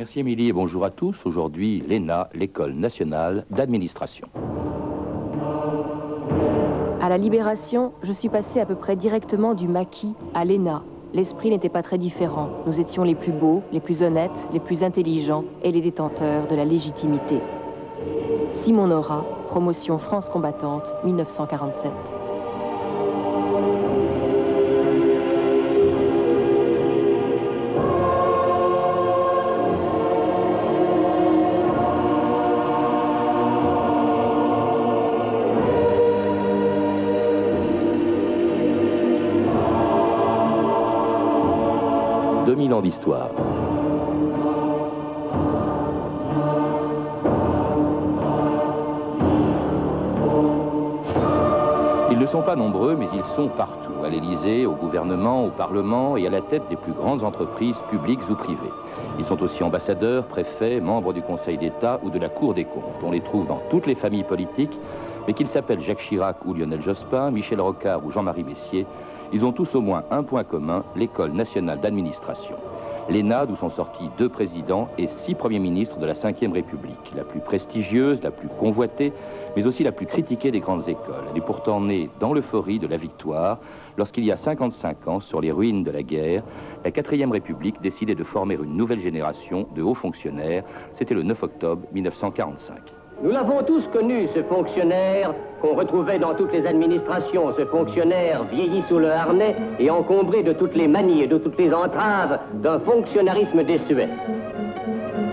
Merci Émilie et bonjour à tous. Aujourd'hui, l'ENA, l'École nationale d'administration. À la Libération, je suis passé à peu près directement du maquis à l'ENA. L'esprit n'était pas très différent. Nous étions les plus beaux, les plus honnêtes, les plus intelligents et les détenteurs de la légitimité. Simon Nora, promotion France combattante, 1947. Ils ne sont pas nombreux, mais ils sont partout, à l'Élysée, au gouvernement, au Parlement et à la tête des plus grandes entreprises publiques ou privées. Ils sont aussi ambassadeurs, préfets, membres du Conseil d'État ou de la Cour des comptes. On les trouve dans toutes les familles politiques, mais qu'ils s'appellent Jacques Chirac ou Lionel Jospin, Michel Rocard ou Jean-Marie Messier, ils ont tous au moins un point commun, l'École nationale d'administration. L'ENA, d'où sont sortis deux présidents et six premiers ministres de la Ve République, la plus prestigieuse, la plus convoitée, mais aussi la plus critiquée des grandes écoles. Elle est pourtant née dans l'euphorie de la victoire, lorsqu'il y a 55 ans, sur les ruines de la guerre, la 4 République décidait de former une nouvelle génération de hauts fonctionnaires. C'était le 9 octobre 1945. Nous l'avons tous connu, ce fonctionnaire qu'on retrouvait dans toutes les administrations, ce fonctionnaire vieilli sous le harnais et encombré de toutes les manies et de toutes les entraves d'un fonctionnarisme désuet.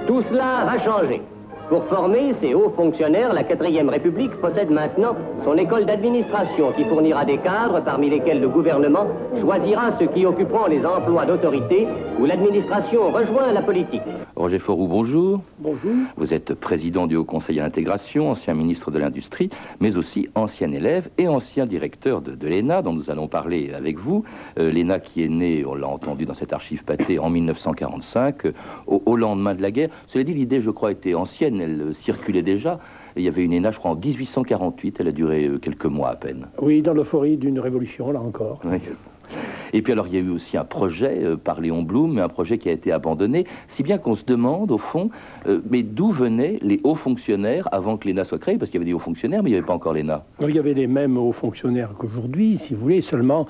Tout cela va changer. Pour former ces hauts fonctionnaires, la 4ème République possède maintenant son école d'administration qui fournira des cadres parmi lesquels le gouvernement choisira ceux qui occuperont les emplois d'autorité où l'administration rejoint la politique. Roger Forou, bonjour. Bonjour. Vous êtes président du Haut Conseil à l'intégration, ancien ministre de l'Industrie, mais aussi ancien élève et ancien directeur de, l'ENA, dont nous allons parler avec vous. Euh, L'ENA qui est née, on l'a entendu dans cette archive pâtée, en 1945, euh, au, au lendemain de la guerre. Cela dit, l'idée, je crois, était ancienne elle circulait déjà. Il y avait une ENA, je crois, en 1848. Elle a duré euh, quelques mois à peine. Oui, dans l'euphorie d'une révolution, là encore. Et puis alors, il y a eu aussi un projet euh, par Léon Blum, mais un projet qui a été abandonné, si bien qu'on se demande, au fond, euh, mais d'où venaient les hauts fonctionnaires avant que l'ENA soit créée? Parce qu'il y avait des hauts fonctionnaires, mais il n'y avait pas encore l'ENA. Il y avait les mêmes hauts fonctionnaires qu'aujourd'hui, si vous voulez, seulement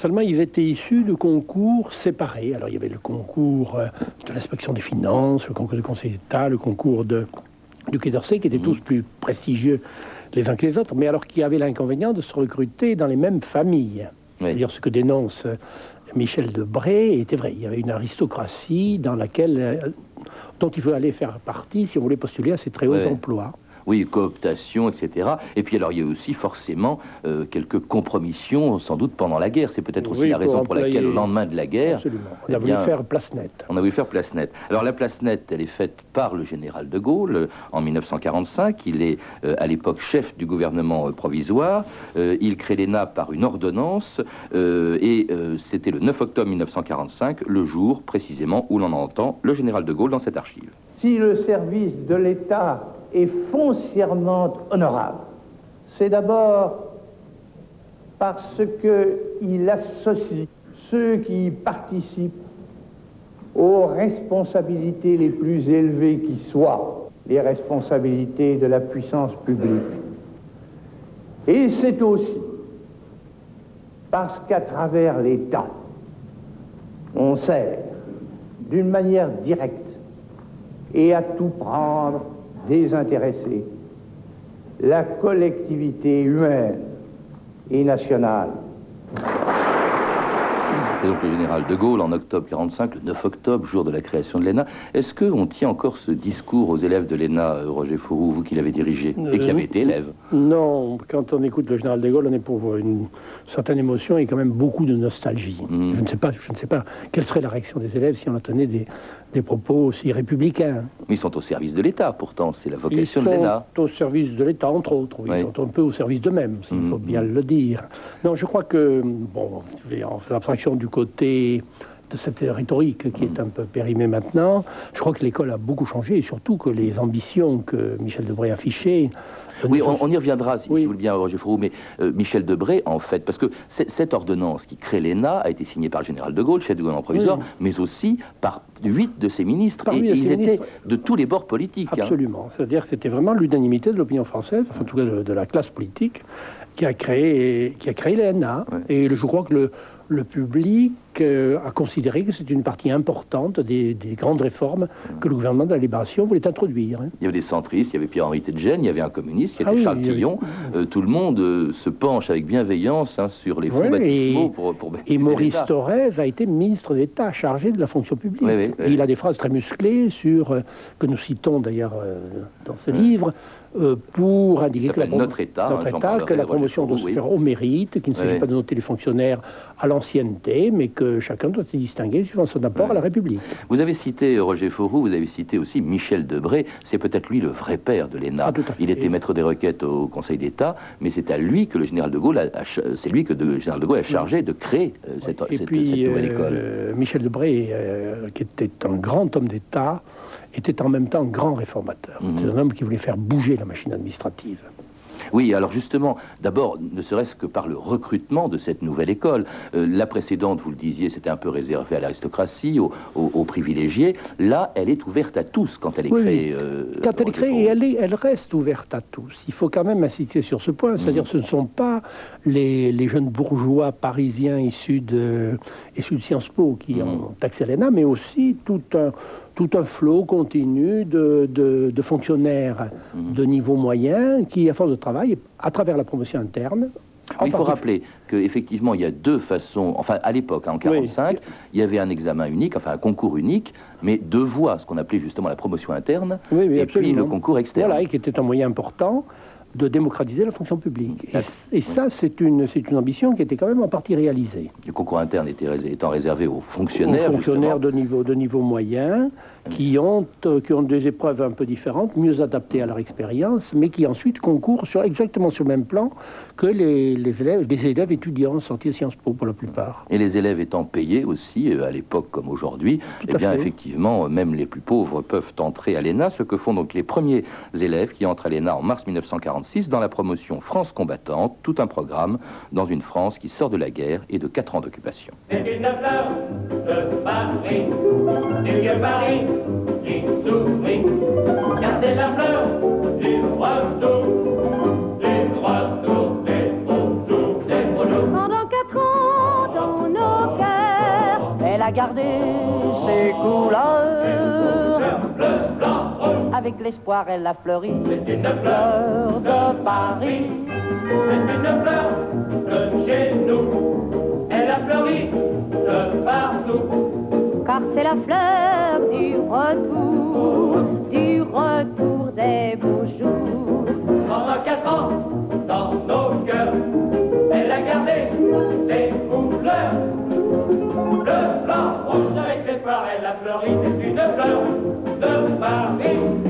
Seulement, ils étaient issus de concours séparés. Alors, il y avait le concours euh, de l'inspection des finances, le concours du Conseil d'État, le concours de, du Quai d'Orsay, qui étaient tous mmh. plus prestigieux les uns que les autres, mais alors qui avaient l'inconvénient de se recruter dans les mêmes familles. C'est-à-dire ce que dénonce euh, Michel Debré était vrai. Il y avait une aristocratie dans laquelle, euh, dont il fallait faire partie si on voulait postuler à ces très hauts emplois oui, cooptation, etc. Et puis alors il y a aussi forcément euh, quelques compromissions, sans doute pendant la guerre. C'est peut-être aussi la raison pour laquelle au lendemain de la guerre, on a eh voulu faire place nette. On a voulu faire place nette. Alors la place nette, elle est faite par le général de Gaulle euh, en 1945. Il est euh, à l'époque chef du gouvernement provisoire. il crée l'ENA par une ordonnance et c'était le 9 octobre 1945, le jour précisément où l'on entend le général de Gaulle dans cette archive. Si le service de l'État est foncièrement honorable. C'est d'abord parce qu'il associe ceux qui participent aux responsabilités les plus élevées qui soient, les responsabilités de la puissance publique. Et c'est aussi parce qu'à travers l'État, on sert d'une manière directe et à tout prendre désintéressé, la collectivité humaine et nationale. Et donc le général de Gaulle en octobre 45, le 9 octobre, jour de la création de l'ENA. Est-ce qu'on tient encore ce discours aux élèves de l'ENA, euh, Roger Fourou, vous qui l'avez dirigé et qui avez été élève? Non, quand on écoute le général de Gaulle, on est pour une certaine émotion et quand même beaucoup de nostalgie. Mmh. Je ne sais pas, je ne sais pas quelle serait la réaction des élèves si on entendait des, des propos aussi républicains. Mais ils sont au service de l'État, pourtant, c'est la vocation de l'ENA. Ils sont au service de l'État, entre autres, Ils sont un peu au service d'eux-mêmes, il faut mm. bien le dire. Non, je crois que, bon, en faisant abstraction du côté de cette rhétorique qui est un peu périmée maintenant. Je crois que l'école a beaucoup changé et surtout que les ambitions que Michel Debré affichait oui, on, y reviendra, si, vous le bien, Roger Frou, mais euh, Michel Debré, en fait, parce que cette ordonnance qui crée l'ENA a été signée par le général de Gaulle, chef du gouvernement provisoire, mais aussi par huit de ses ministres. et ils étaient de tous les bords politiques. Hein. Absolument. C'est-à-dire que c'était vraiment l'unanimité de l'opinion française, en tout cas de, la classe politique, qui a créé, qui a créé l'ENA. Et je crois que le, le public euh, a considéré que c'est une partie importante des, grandes réformes que le gouvernement de la Libération voulait introduire. Hein. Il y avait des centristes, il y avait Pierre-Henri Tedjen, il y avait un communiste, il y avait ah Charles Tillon. Euh, tout le monde euh, se penche avec bienveillance hein, sur les fonds baptismaux pour, pour Et Maurice Thorez a été ministre d'État chargé de la fonction publique. il a des phrases très musclées sur, que nous citons d'ailleurs dans ce livre, euh, pour indiquer que la, notre État, hein, que la promotion doit se faire au mérite, qu'il ne s'agit pas de noter les fonctionnaires à l'ancienneté, mais que chacun doit se distinguer suivant son apport à la République. Vous avez cité Roger Faurou, vous avez cité aussi Michel Debré, c'est peut-être lui le vrai père de l'ENA. Ah, Il était maître des requêtes au Conseil d'État, mais c'est à lui que le général de Gaulle c'est lui que le général de Gaulle a chargé de créer euh, cette, nouvelle école. Euh, Michel Debré, qui était un grand homme d'État, était en même temps grand réformateur. Mhm. C'est un homme qui voulait faire bouger la machine administrative. Oui, alors justement, d'abord, ne serait-ce que par le recrutement de cette nouvelle école. Euh, la précédente, vous le disiez, c'était un peu réservé à l'aristocratie, aux, privilégiés. Là, elle est ouverte à tous quand elle est créée. Euh, quand elle est créée, et elle, elle reste ouverte à tous. Il faut quand même insister sur ce point. C'est-à-dire que mhm. ce ne sont pas les, jeunes bourgeois parisiens issus de, issus de Sciences Po qui mhm. ont accès à l'ENA, mais aussi tout un tout un flot continu de, fonctionnaires mhm. de niveau moyen qui, à force de travail, à travers la promotion interne, il faut rappeler qu'effectivement, il y a deux façons. Enfin, à l'époque, hein, en 1945, il y avait un examen unique, enfin un concours unique, mais deux voies, ce qu'on appelait justement la promotion interne, et puis le concours externe. Voilà, qui était un moyen important de démocratiser la fonction publique. Et, ça, c'est une, une ambition qui était quand même en partie réalisée. Le concours interne était étant réservé aux fonctionnaires. Aux fonctionnaires de niveau, de niveau moyen, qui ont, euh, qui ont des épreuves un peu différentes, mieux adaptées à leur expérience, mais qui ensuite concourent sur, exactement sur le même plan que les, élèves, les élèves étudiants sortis de Sciences Po pour la plupart. Et les élèves étant payés aussi, euh, à l'époque comme aujourd'hui, eh bien effectivement, même les plus pauvres peuvent entrer à l'ENA, ce que font donc les premiers élèves qui entrent à l'ENA en mars 1946 dans la promotion France combattante, tout un programme dans une France qui sort de la guerre et de quatre ans d'occupation. Paris qui sourit, car c'est la fleur du retour, du retour des beaux jours, des beaux jours. Pendant quatre ans dans nos cœurs, elle a gardé ses couleurs. Bleu, blanc, rouge. Avec l'espoir, elle a fleuri. C'est une fleur de Paris. C'est une fleur de chez nous. Elle a fleuri de partout car c'est la fleur du retour, du retour des beaux jours. Pendant quatre ans, dans nos cœurs, elle a gardé ses couleurs. Le blanc, rouge avec l'espoir, elle a fleuri, c'est une fleur de Paris.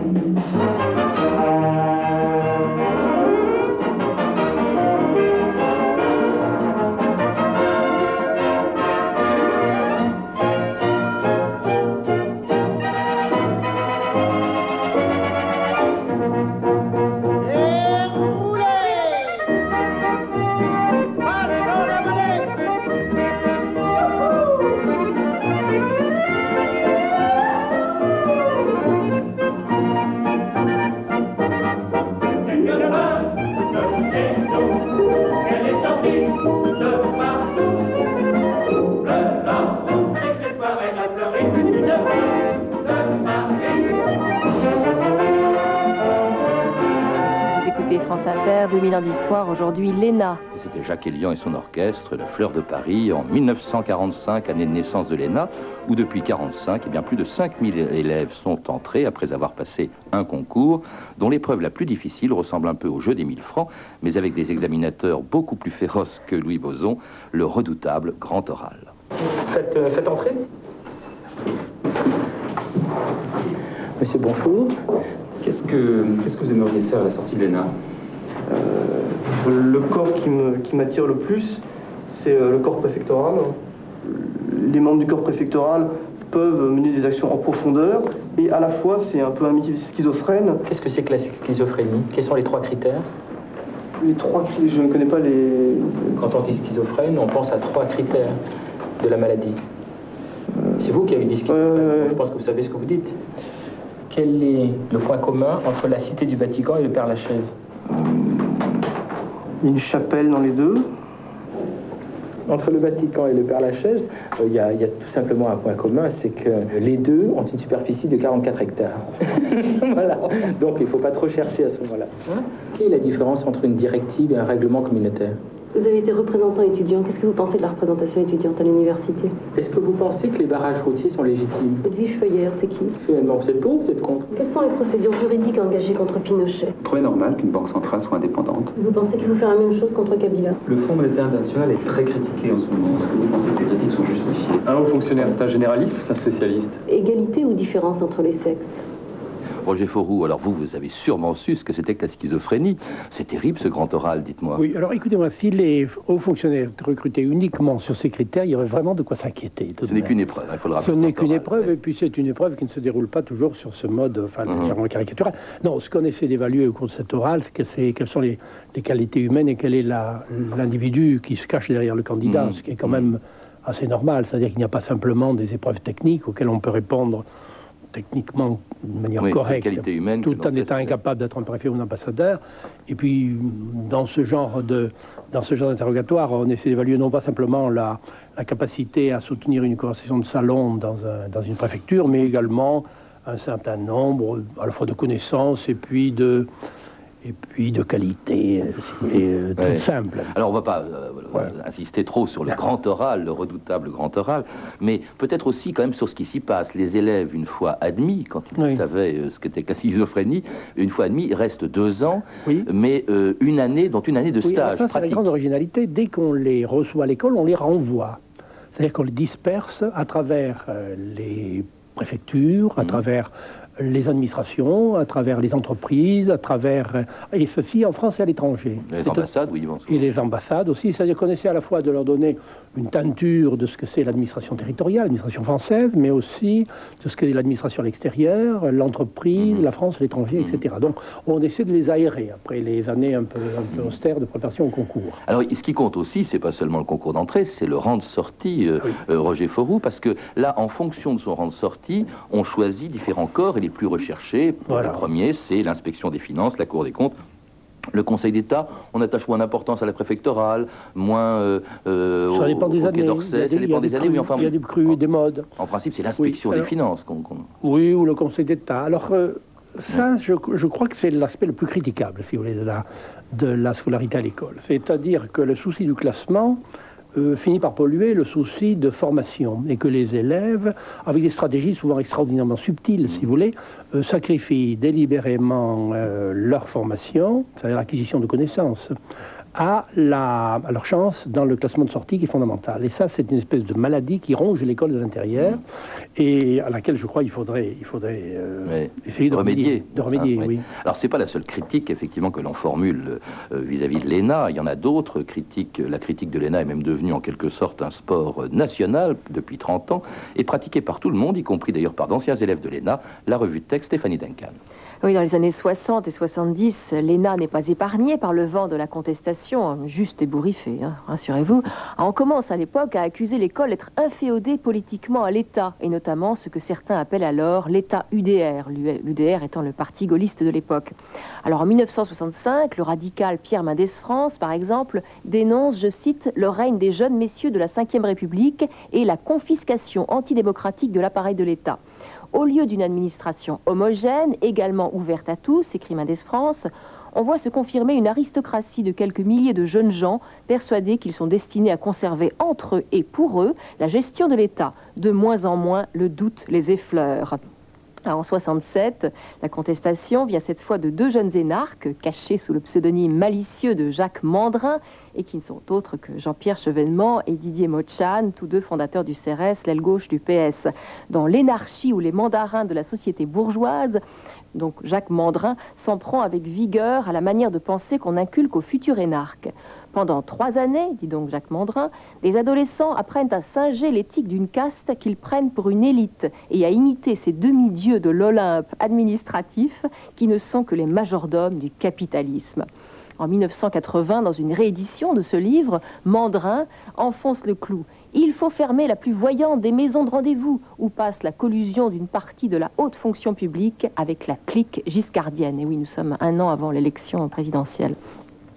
Aujourd'hui l'ENA. C'était Jacques Elian et son orchestre, La Fleur de Paris, en 1945, année de naissance de l'ENA, où depuis 1945, eh bien, plus de 5000 élèves sont entrés après avoir passé un concours, dont l'épreuve la plus difficile ressemble un peu au jeu des 1000 francs, mais avec des examinateurs beaucoup plus féroces que Louis Boson, le redoutable grand oral. Faites, euh, faites entrer. Monsieur Bonjour, qu'est-ce que, qu'est-ce que vous aimeriez faire à la sortie de l'ENA le corps qui m'attire le plus, c'est euh, le corps préfectoral. les membres du corps préfectoral peuvent mener des actions en profondeur et à la fois c'est un peu un mythe schizophrène. Qu'est-ce que c'est que la schizophrénie? Quels sont les trois critères? Les trois critères, je ne connais pas les... Quand on dit schizophrène, on pense à trois critères de la maladie. C'est vous qui avez dit schizophrène, je pense que vous savez ce que vous dites. Quel est le point commun entre la Cité du Vatican et le Père Lachaise? Une chapelle dans les deux. Entre le Vatican et le Père Lachaise, euh, il y, a tout simplement un point commun, c'est que les deux ont une superficie de 44 hectares. voilà. Donc il ne faut pas trop chercher à ce moment-là. Hein? Quelle est la différence entre une directive et un règlement communautaire? Vous avez été représentant étudiant. Qu'est-ce que vous pensez de la représentation étudiante à l'université? Est-ce que vous pensez que les barrages routiers sont légitimes? Edwige Feuillère, c'est qui? Finalement, vous êtes pour ou vous êtes contre? Quelles sont les procédures juridiques engagées contre Pinochet? Vous trouvez normal qu'une banque centrale soit indépendante. Vous pensez qu'il faut faire la même chose contre Kabila? Le Fonds monétaire international est très critiqué en ce moment. Est-ce que vous pensez que ces critiques sont justifiées? Un haut fonctionnaire, c'est un généraliste ou c'est un spécialiste? Égalité ou différence entre les sexes? Roger Fauroux, alors vous, vous avez sûrement su ce que c'était que la schizophrénie. C'est terrible ce grand oral, dites-moi. Oui, alors écoutez-moi, si les hauts fonctionnaires étaient recrutés uniquement sur ces critères, il y aurait vraiment de quoi s'inquiéter. Ce n'est qu'une épreuve, hein, il faut le rappeler. Ce n'est qu'une épreuve, et puis c'est une épreuve qui ne se déroule pas toujours sur ce mode, enfin, légèrement caricatural. Non, ce qu'on essaie d'évaluer au cours de cet oral, c'est, que c'est quelles sont les, qualités humaines et quel est l'individu qui se cache derrière le candidat, mmh. ce qui est quand même assez normal. C'est-à-dire qu'il n'y a pas simplement des épreuves techniques auxquelles on peut répondre techniquement de manière correcte, tout en étant incapable d'être un préfet ou un ambassadeur. Et puis, dans ce genre de dans ce genre d'interrogatoire, on essaie d'évaluer non pas simplement la, la, capacité à soutenir une conversation de salon dans, un, dans une préfecture, mais également un certain nombre à la fois de connaissances et puis de et puis de qualité, euh, tout simple. Alors on ne va pas euh, insister trop sur le grand oral, le redoutable grand oral, mais peut-être aussi quand même sur ce qui s'y passe. Les élèves, une fois admis, quand ils savaient euh, ce qu'était la schizophrénie, une fois admis, ils restent deux ans, mais une année, dont une année de stage. ça, c'est la grande originalité. Dès qu'on les reçoit à l'école, on les renvoie. C'est-à-dire qu'on les disperse à travers les préfectures, à mmh. travers les administrations, à travers les entreprises, à travers... Et ceci en France et à l'étranger. Les ambassades, oui. Et les ambassades aussi. C'est-à-dire qu'on essaie à la fois de leur donner une teinture de ce que c'est l'administration territoriale, l'administration française, mais aussi de ce qu'est l'administration à l'extérieur, l'entreprise, mhm. la France, l'étranger, mhm. etc. Donc on essaie de les aérer après les années un peu, un peu austères de préparation au concours. Alors ce qui compte aussi, c'est pas seulement le concours d'entrée, c'est le rang de sortie, euh, euh, Roger Fauroux, parce que là, en fonction de son rang de sortie, on choisit différents corps et les plus recherchés. Le premier, c'est l'inspection des finances, la Cour des comptes, le Conseil d'État, on attache moins d'importance à la préfectorale, moins euh, euh ça dépend des années. d'Orsay, ça dépend des, années, mais enfin... Il y a des crues, des modes. En principe, c'est l'inspection des finances qu'on... Oui, ou le Conseil d'État. Alors, euh, ça, je, je, crois que c'est l'aspect le plus critiquable, si vous voulez, de la, de la scolarité à l'école. C'est-à-dire que le souci du classement euh, finit par polluer le souci de formation et que les élèves, avec des stratégies souvent extraordinairement subtiles, si vous voulez, euh, sacrifient délibérément euh, leur formation, c'est-à-dire l'acquisition de connaissances, à, la, leur chance dans le classement de sortie qui est fondamental. Et ça, c'est une espèce de maladie qui ronge l'école de l'intérieur et à laquelle je crois il faudrait, il faudrait euh, essayer de remédier. De remédier ah, oui. Alors, c'est pas la seule critique, effectivement, que l'on formule euh, vis-à-vis de l'ENA. Il y en a d'autres critiques. La critique de l'ENA est même devenue en quelque sorte un sport national depuis 30 ans et pratiqué par tout le monde, y compris d'ailleurs par d'anciens élèves de l'ENA, la revue de texte Stéphanie Duncan. Oui, dans les années 60 et 70, l'ENA n'est pas épargnée par le vent de la contestation, juste ébouriffée, hein, rassurez-vous. On commence à l'époque à accuser l'école d'être inféodée politiquement à l'État, et notamment ce que certains appellent alors l'État UDR, l'UDR étant le parti gaulliste de l'époque. Alors en 1965, le radical Pierre Mendès France, par exemple, dénonce, je cite, le règne des jeunes messieurs de la Ve République et la confiscation antidémocratique de l'appareil de l'État. Au lieu d'une administration homogène, également ouverte à tous, écrit Mendes France, on voit se confirmer une aristocratie de quelques milliers de jeunes gens persuadés qu'ils sont destinés à conserver entre eux et pour eux la gestion de l'État. De moins en moins, le doute les effleure. En 67, la contestation vient cette fois de deux jeunes énarques cachés sous le pseudonyme malicieux de Jacques Mandrin et qui ne sont autres que Jean-Pierre Chevènement et Didier Mochan, tous deux fondateurs du CRS, l'aile gauche du PS. Dans l'énarchie ou les mandarins de la société bourgeoise, donc Jacques Mandrin s'en prend avec vigueur à la manière de penser qu'on inculque aux futurs énarques. Pendant trois années, dit donc Jacques Mandrin, des adolescents apprennent à singer l'éthique d'une caste qu'ils prennent pour une élite et à imiter ces demi-dieux de l'Olympe administratif qui ne sont que les majordomes du capitalisme. En 1980, dans une réédition de ce livre, Mandrin enfonce le clou. Il faut fermer la plus voyante des maisons de rendez-vous où passe la collusion d'une partie de la haute fonction publique avec la clique giscardienne. Et oui, nous sommes un an avant l'élection présidentielle.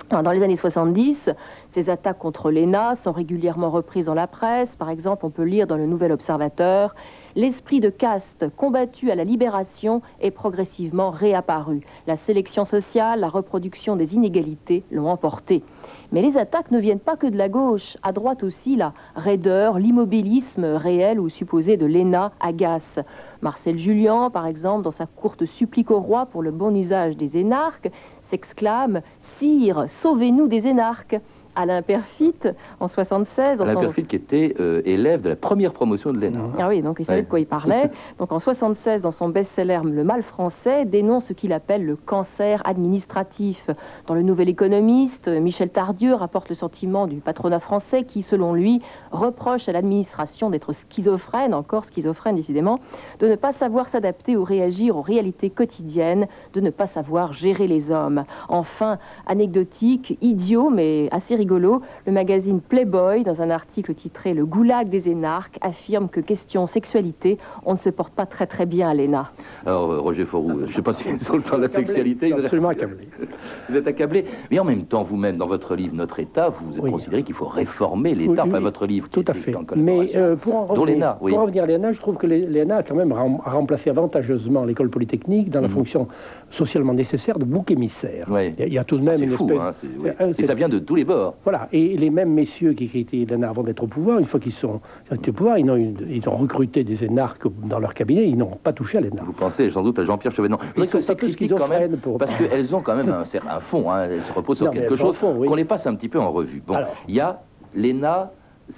Dans les années 70, ces attaques contre l'ENA sont régulièrement reprises dans la presse. Par exemple, on peut lire dans le Nouvel Observateur L'esprit de caste combattu à la libération est progressivement réapparu. La sélection sociale, la reproduction des inégalités l'ont emporté. Mais les attaques ne viennent pas que de la gauche. À droite aussi, la raideur, l'immobilisme réel ou supposé de l'ENA agace. Marcel Julien, par exemple, dans sa courte supplique au roi pour le bon usage des énarques, s'exclame Sire, sauvez-nous des énarques Alain Perfit, en 76... Alain Perfit qui était euh, élève de la première promotion de l'ENA. Ah oui, donc il savait de quoi il parlait. Donc en 76, dans son best-seller Le mal français, dénonce ce qu'il appelle le cancer administratif. Dans Le Nouvel Économiste, Michel Tardieu rapporte le sentiment du patronat français qui, selon lui, reproche à l'administration d'être schizophrène, encore schizophrène décidément, de ne pas savoir s'adapter ou réagir aux réalités quotidiennes, de ne pas savoir gérer les hommes. Enfin, anecdotique, idiot, mais assez rigolo, le magazine Playboy, dans un article titré Le goulag des énarques, affirme que question sexualité, on ne se porte pas très très bien à l'ENA. Alors, euh, Roger Forroux, je ne sais pas si sur le plan de la sexualité... Vous êtes absolument accablé. Vous êtes accablé, mais en même temps, vous-même, dans votre livre Notre État, vous Oui. considérez qu'il faut réformer l'État, Oui, enfin votre livre. Tout à est fait. en Mais euh, pour en revenir, oui. pour en revenir à l'ENA, je trouve que l'ENA a quand même rem- a remplacé avantageusement l'école polytechnique dans la Mhm. fonction socialement nécessaire de bouc émissaire. Il y a- tout de même une fou, espèce... hein, c'est- oui. Et ça vient de tous les bords. Voilà, et les mêmes messieurs qui critiquaient l'ENA avant d'être au pouvoir, une fois qu'ils sont été au pouvoir, ils ont, ils ont recruté des énarques dans leur cabinet, ils n'ont pas touché à l'ENA. Vous pensez sans doute à Jean-Pierre Chevènement. Ils sont quand même, pour- parce qu'elles ont quand même un, un fond, hein, elles se reposent sur Non, quelque chose fond, oui. qu'on les passe un petit peu en revue. Bon, Alors. il y a l'ENA,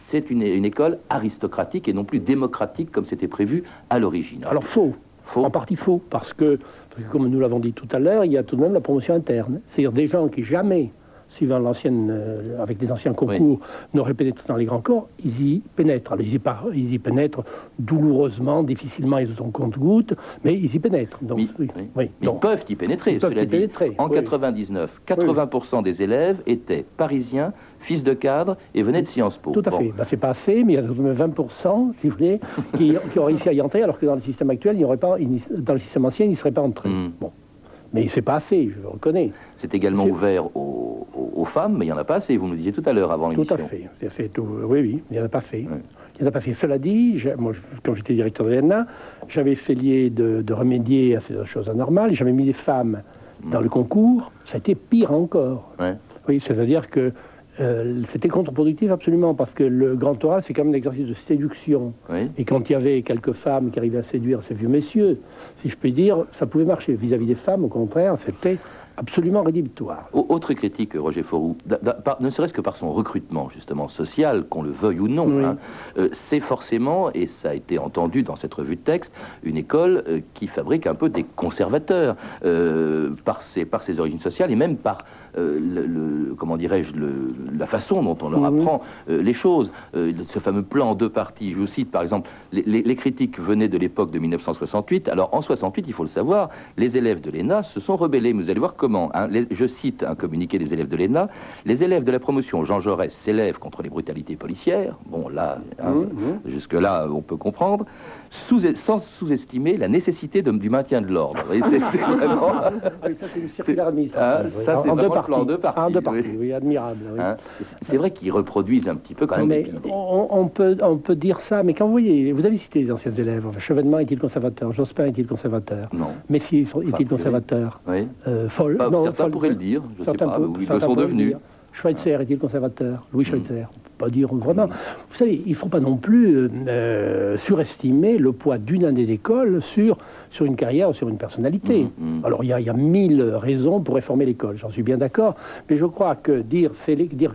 c'est une, une école aristocratique et non plus démocratique comme c'était prévu à l'origine. Alors faux, Faux. en partie faux, parce que, parce que, comme nous l'avons dit tout à l'heure, il y a tout de même la promotion interne. C'est-à-dire des gens qui jamais, suivant l'ancienne, euh, avec les anciens concours, n'auraient pénétré dans les grands corps, ils y pénètrent. Alors ils y, par- ils y pénètrent douloureusement, difficilement, ils ont compte-gouttes, mais ils y pénètrent. Donc, Oui, oui, oui. oui. Mais ils peuvent y pénétrer, peuvent cela y dit. pénétrer, En oui. 99, 80% des élèves étaient parisiens, fils de cadre et venaient de Sciences Po. Tout à Bon. fait. Ben, c'est pas assez, mais il y a tout de même 20%, si vous voulez, qui, qui ont réussi à y entrer, alors que dans le système actuel, il n'y aurait pas, il dans le système ancien, ils n'y seraient pas entrés. Mm. Bon. Mais c'est pas assez, je le reconnais. C'est également ouvert aux, femmes, mais il n'y en a pas assez, vous nous disiez tout à l'heure avant Tout l'émission. à fait. C'est- tout. Oui, oui, il n'y en a pas. Ouais. Il n'y en a pas fait. Cela dit, moi, quand j'étais directeur de l'ENA, j'avais essayé de, de remédier à ces choses anormales. J'avais mis des femmes dans le concours. Ça a été pire encore. Ouais. Oui, c'est-à-dire que euh, c'était contre-productif absolument, parce que le grand oral, c'est quand même un exercice de séduction. Oui. Et quand il y avait quelques femmes qui arrivaient à séduire ces vieux messieurs, si je puis dire, ça pouvait marcher. Vis-à-vis des femmes, au contraire, c'était absolument rédhibitoire. Au- Autre critique, Roger par- ne serait-ce que par son recrutement, justement, social, qu'on le veuille ou non, Oui. hein, euh, c'est forcément, et ça a été entendu dans cette revue de texte, une école euh, qui fabrique un peu des conservateurs par, ses, par ses origines sociales et même par, euh, le, le- comment dirais-je, le- la façon dont on leur apprend euh, les choses. Euh, ce fameux plan en deux parties, je vous cite par exemple, les, les- les critiques venaient de l'époque de 1968. Alors en 68, il faut le savoir, les élèves de l'ENA se sont rebellés. Mais vous allez voir comment. hein. Les- je cite un communiqué des élèves de l'ENA. Les élèves de la promotion Jean Jaurès s'élèvent contre les brutalités policières. Bon, là, hein, jusque-là, on peut comprendre. Sous- sans sous-estimer la nécessité de- du maintien de l'ordre. C'est vraiment... Oui, ça c'est une circulaire Ah, oui. ça, c'est en, deux en parties. deux parties, En deux parties, oui, admirable. hein. C'est- vrai qu'ils reproduisent un petit peu quand même mais on, on peut, on peut dire ça, mais quand vous voyez, vous avez cité les anciens élèves, enfin, Chevènement est-il conservateur, Jospin est-il conservateur, Non. Messier est-il conservateur, Oui. euh, Foll, Bah, non, certains Foll- pourraient le dire, je sais certains pas, pour- ou ils le sont devenus. Schweitzer est-il conservateur? Louis Mm. Schweitzer on peut pas dire vraiment. Vous savez, il ne faut pas non plus euh, euh, surestimer le poids d'une année d'école sur, sur une carrière ou sur une personnalité. Mm, mm. Alors il y, a, il y a mille raisons pour réformer l'école, j'en suis bien d'accord, mais je crois que dire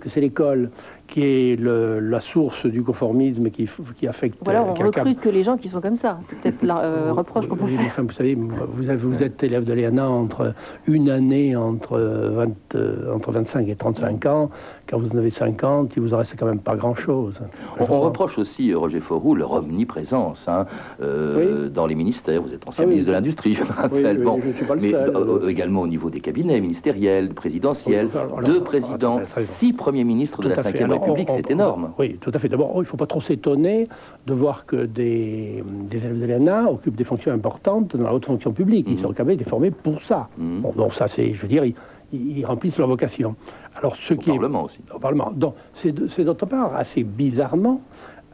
que c'est l'école qui est le- la source du conformisme qui, qui affecte. Voilà, on recrute que les gens qui sont comme ça. C'est peut-être le euh, reproche qu'on peut Oui, faire. enfin, vous savez, vous, avez- vous êtes élève de l'ENA entre une année entre, 20, euh, entre 25 et 35 ans. Quand vous en avez 50, il vous en reste quand même pas grand-chose. On, on reproche aussi, euh, Roger Faurou, leur omniprésence hein, euh, dans les ministères. Vous êtes ancien Ah oui. ministre de l'Industrie, je le rappelle. oui, Bon, je suis pas le mais seul. euh, également au niveau des cabinets ministériels, présidentiels, alors, deux alors, présidents, six premiers ministres de la. Ve République, c'est énorme. Oui, tout à fait. D'abord, il ne faut pas trop s'étonner de voir que des, des élèves de l'ENA occupent des fonctions importantes dans la haute fonction publique. Ils Mhm. sont quand même formés pour ça. Mhm. Bon, donc ça, c'est, je veux dire, ils, ils remplissent leur vocation. Alors, ce Au qui est Parlement aussi. au Parlement. Donc, c'est d'autre part assez bizarrement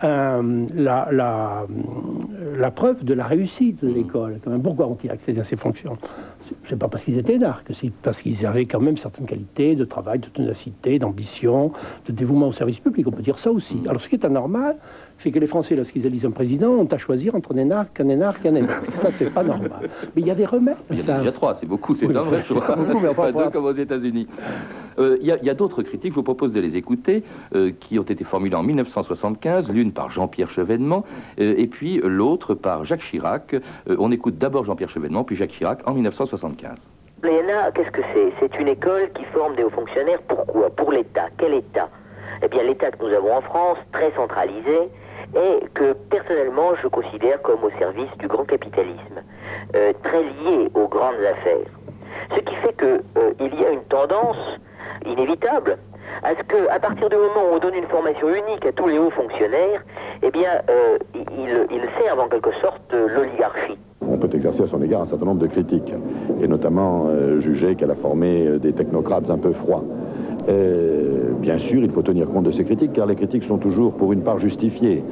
euh, la, la, la preuve de la réussite de l'école. Quand même, pourquoi ont-ils accédé à ces fonctions? C'est- C'est pas parce qu'ils étaient narques, c'est parce qu'ils avaient quand même certaines qualités de travail, de ténacité, d'ambition, de dévouement au service public. On peut dire ça aussi. Alors, ce qui est anormal, c'est que les Français, lorsqu'ils élisent un président, ont à choisir entre un énarque, un énarque et un énarque. Ça, c'est pas normal. Mais il y a des remèdes. Il y en a déjà trois, c'est beaucoup, c'est Oui, un vrai c'est choix. beaucoup, mais enfin, Pas deux comme aux États-Unis. Euh, Il y a, d'autres critiques, je vous propose de les écouter, euh, qui ont été formulées en 1975, l'une par Jean-Pierre Chevènement, euh, et puis l'autre par Jacques Chirac. Euh, on écoute d'abord Jean-Pierre Chevènement, puis Jacques Chirac en 1975. L'ENA, qu'est-ce que c'est? C'est une école qui forme des hauts fonctionnaires. Pourquoi? Pour l'État. Quel État? Eh bien, l'État que nous avons en France, très centralisé, et que personnellement je considère comme au service du grand capitalisme, euh, très lié aux grandes affaires. Ce qui fait que euh, il y a une tendance inévitable à ce que, à partir du moment où on donne une formation unique à tous les hauts fonctionnaires, eh bien, euh, ils, servent en quelque sorte euh, l'oligarchie. On peut exercer à son égard un certain nombre de critiques, et notamment juger qu'elle a formé des technocrates un peu froids. Euh, bien sûr, il faut tenir compte de ces critiques, car les critiques sont toujours pour une part justifiées.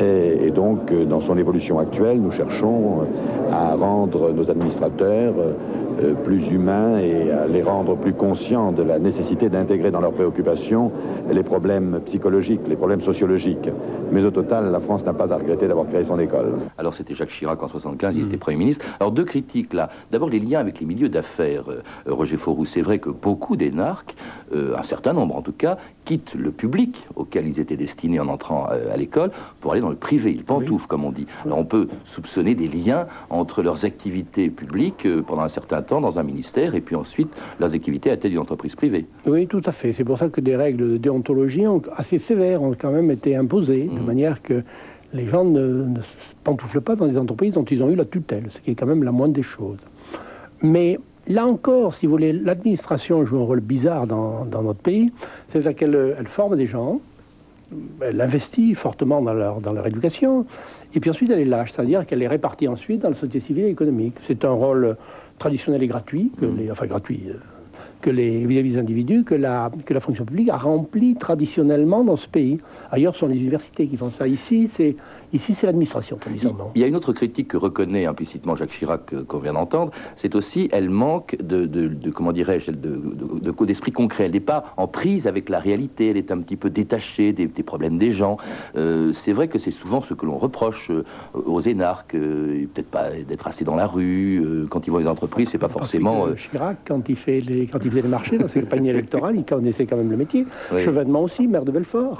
Et, et donc, euh, dans son évolution actuelle, nous cherchons euh, à rendre nos administrateurs euh, plus humains et à les rendre plus conscients de la nécessité d'intégrer dans leurs préoccupations les problèmes psychologiques, les problèmes sociologiques. Mais au total, la France n'a pas à regretter d'avoir créé son école. Alors c'était Jacques Chirac en 75, Mm. il était Premier ministre. Alors deux critiques là. D'abord les liens avec les milieux d'affaires. Euh, Roger Faurou, c'est vrai que beaucoup d'énarques, euh, un certain nombre en tout cas, quittent le public auquel ils étaient destinés en entrant euh, à l'école pour aller dans le privé. Ils pantouflent, comme on dit. Alors on peut soupçonner des liens entre leurs activités publiques euh, pendant un certain temps dans un ministère et puis ensuite leurs activités à tête d'une entreprise privée. Oui, tout à fait. C'est pour ça que des règles de déontologie ont- assez sévères ont quand même été imposées, de Mhm. manière que les gens ne, ne se pantouflent pas dans des entreprises dont ils ont eu la tutelle, ce qui est quand même la moindre des choses. Mais là encore, si vous voulez, l'administration joue un rôle bizarre dans, dans notre pays, c'est-à-dire qu'elle elle forme des gens, elle investit fortement dans leur, dans leur éducation, et puis ensuite elle les lâche, c'est-à-dire qu'elle les répartit ensuite dans la société civile et économique. C'est un rôle traditionnel et gratuit, que les, enfin gratuit, euh, que les vis-à-vis des individus, que la, que la fonction publique a rempli traditionnellement dans ce pays. Ailleurs, ce sont les universités qui font ça. Ici, c'est ici c'est l'administration, traditionnellement. Il y a une autre critique que reconnaît implicitement Jacques Chirac euh, qu'on vient d'entendre, c'est aussi elle manque de, de- de- comment dirais-je, de, de- de- d'esprit concret. Elle n'est pas en prise avec la réalité, elle est un petit peu détachée des, des problèmes des gens. Euh, c'est vrai que c'est souvent ce que l'on reproche euh, aux énarques, peut-être pas d'être assez dans la rue, quand ils vont les entreprises, c'est pas Parce forcément... que Chirac, quand il, fait les, quand il faisait les marchés dans ses campagnes électorales, il connaissait quand même le métier. Oui. Chevènement aussi, maire de Belfort.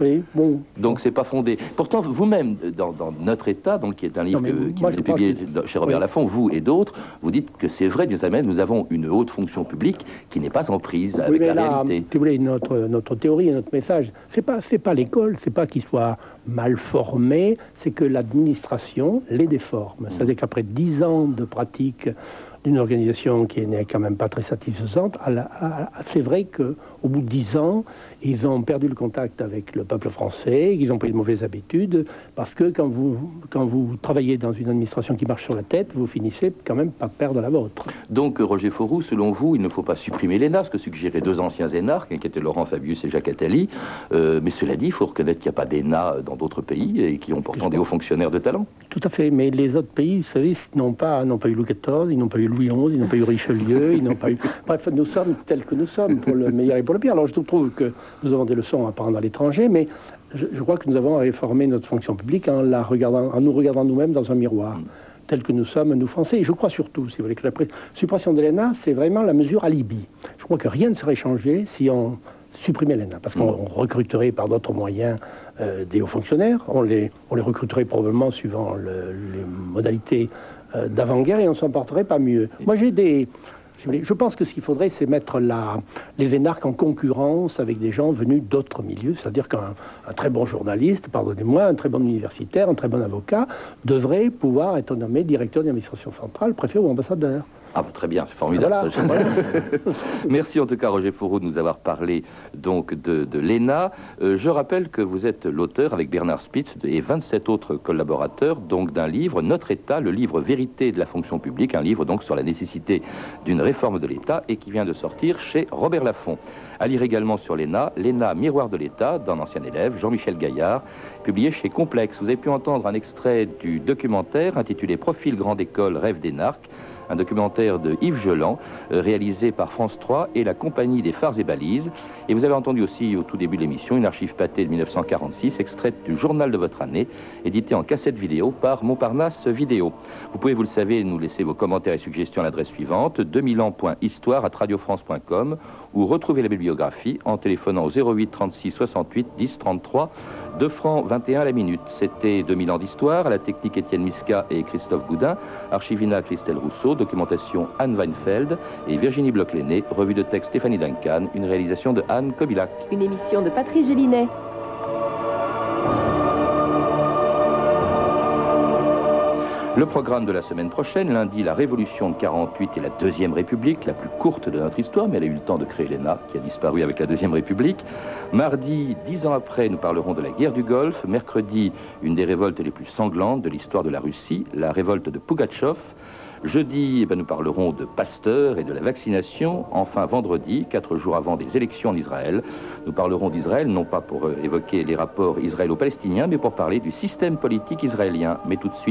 Oui, bon. Donc c'est pas fondé. Pourtant, vous-même, dans, dans Notre État, donc qui est un livre que- qui moi, crois publié que- chez Robert oui. Laffont, vous et d'autres, vous dites que c'est vrai, d'une certaine manière, nous avons une haute fonction publique qui n'est pas en prise Oui, avec mais la là, réalité. si vous voulez, notre, notre théorie et notre message, c'est pas, c'est pas l'école, c'est pas qu'il soit mal formé, c'est que l'administration les déforme. C'est-à-dire qu'après dix ans de pratique d'une organisation qui n'est quand même pas très satisfaisante, c'est vrai qu'au bout de dix ans, ils ont perdu le contact avec le peuple français, qu'ils ont pris de mauvaises habitudes, parce que quand vous, quand vous travaillez dans une administration qui marche sur la tête, vous finissez quand même par perdre la vôtre. Donc, Roger Faurou, selon vous, il ne faut pas supprimer l'ENA, ce que suggéraient deux anciens énarques, qui étaient Laurent Fabius et Jacques Attali. Euh, mais cela dit, il faut reconnaître qu'il n'y a pas d'ENA dans d'autres pays et qui ont pourtant des hauts fonctionnaires de talent. Tout à fait, mais les autres pays, vous savez, n'ont pas, n'ont pas eu Louis XIV, ils n'ont pas eu Louis XI, ils n'ont pas eu Richelieu, ils n'ont pas eu... Bref, nous sommes tels que nous sommes, pour le meilleur et pour le pire. Alors je trouve que nous avons des leçons à prendre à l'étranger, mais je, je crois que nous avons à réformer notre fonction publique en, la regardant, en nous regardant nous-mêmes dans un miroir, tel que nous sommes, nous Français. Et je crois surtout, si vous voulez, que la suppression de l'ENA, c'est vraiment la mesure alibi. Je crois que rien ne serait changé si on supprimer l'ENA, parce qu'on Mm. recruterait par d'autres moyens euh, des hauts fonctionnaires, on les, on les recruterait probablement suivant le- les modalités euh, d'avant-guerre et on s'en porterait pas mieux. Moi j'ai des... Je pense que ce qu'il faudrait, c'est mettre les énarques en concurrence avec des gens venus d'autres milieux, c'est-à-dire qu'un un très bon journaliste, pardonnez-moi, un très bon universitaire, un très bon avocat, devrait pouvoir être nommé directeur d'administration centrale, préfet ou ambassadeur. Ah, bah, très bien, c'est formidable. Ça, Merci en tout cas, Roger Fourou, de nous avoir parlé donc de, de l'ENA. Euh, je rappelle que vous êtes l'auteur, avec Bernard Spitz et 27 autres collaborateurs, donc d'un livre, Notre État, le livre Vérité de la fonction publique, un livre donc sur la nécessité d'une réforme de l'État et qui vient de sortir chez Robert Laffont. À lire également sur l'ENA, l'ENA Miroir de l'État, d'un ancien élève, Jean-Michel Gaillard, publié chez Complexe. Vous avez pu entendre un extrait du documentaire intitulé Profil Grande École, Rêve d'énarque, un documentaire de Yves Geland, euh, réalisé par France 3 et la compagnie des phares et balises. Et vous avez entendu aussi au tout début de l'émission une archive pâtée de 1946, extraite du journal de votre année, édité en cassette vidéo par Montparnasse Vidéo. Vous pouvez, vous le savez, nous laisser vos commentaires et suggestions à l'adresse suivante, 2000ans.histoire à radiofrance.com ou retrouver la bibliographie en téléphonant au 08 36 68 10 33 2 francs 21 à la minute. C'était 2000 ans d'histoire, à la technique Étienne Miska et Christophe Goudin, archivina Christelle Rousseau, documentation Anne Weinfeld et Virginie Bloch-Léné, revue de texte Stéphanie Duncan, une réalisation de Anne Kobilac. Une émission de Patrice Gélinet. Le programme de la semaine prochaine, lundi, la Révolution de 48 et la Deuxième République, la plus courte de notre histoire, mais elle a eu le temps de créer l'ENA, qui a disparu avec la Deuxième République. Mardi, dix ans après, nous parlerons de la guerre du Golfe. Mercredi, une des révoltes les plus sanglantes de l'histoire de la Russie, la révolte de Pugatchov. Jeudi, eh ben, nous parlerons de Pasteur et de la vaccination. Enfin, vendredi, quatre jours avant des élections en Israël, nous parlerons d'Israël, non pas pour euh, évoquer les rapports israélo-palestiniens, mais pour parler du système politique israélien. Mais tout de suite,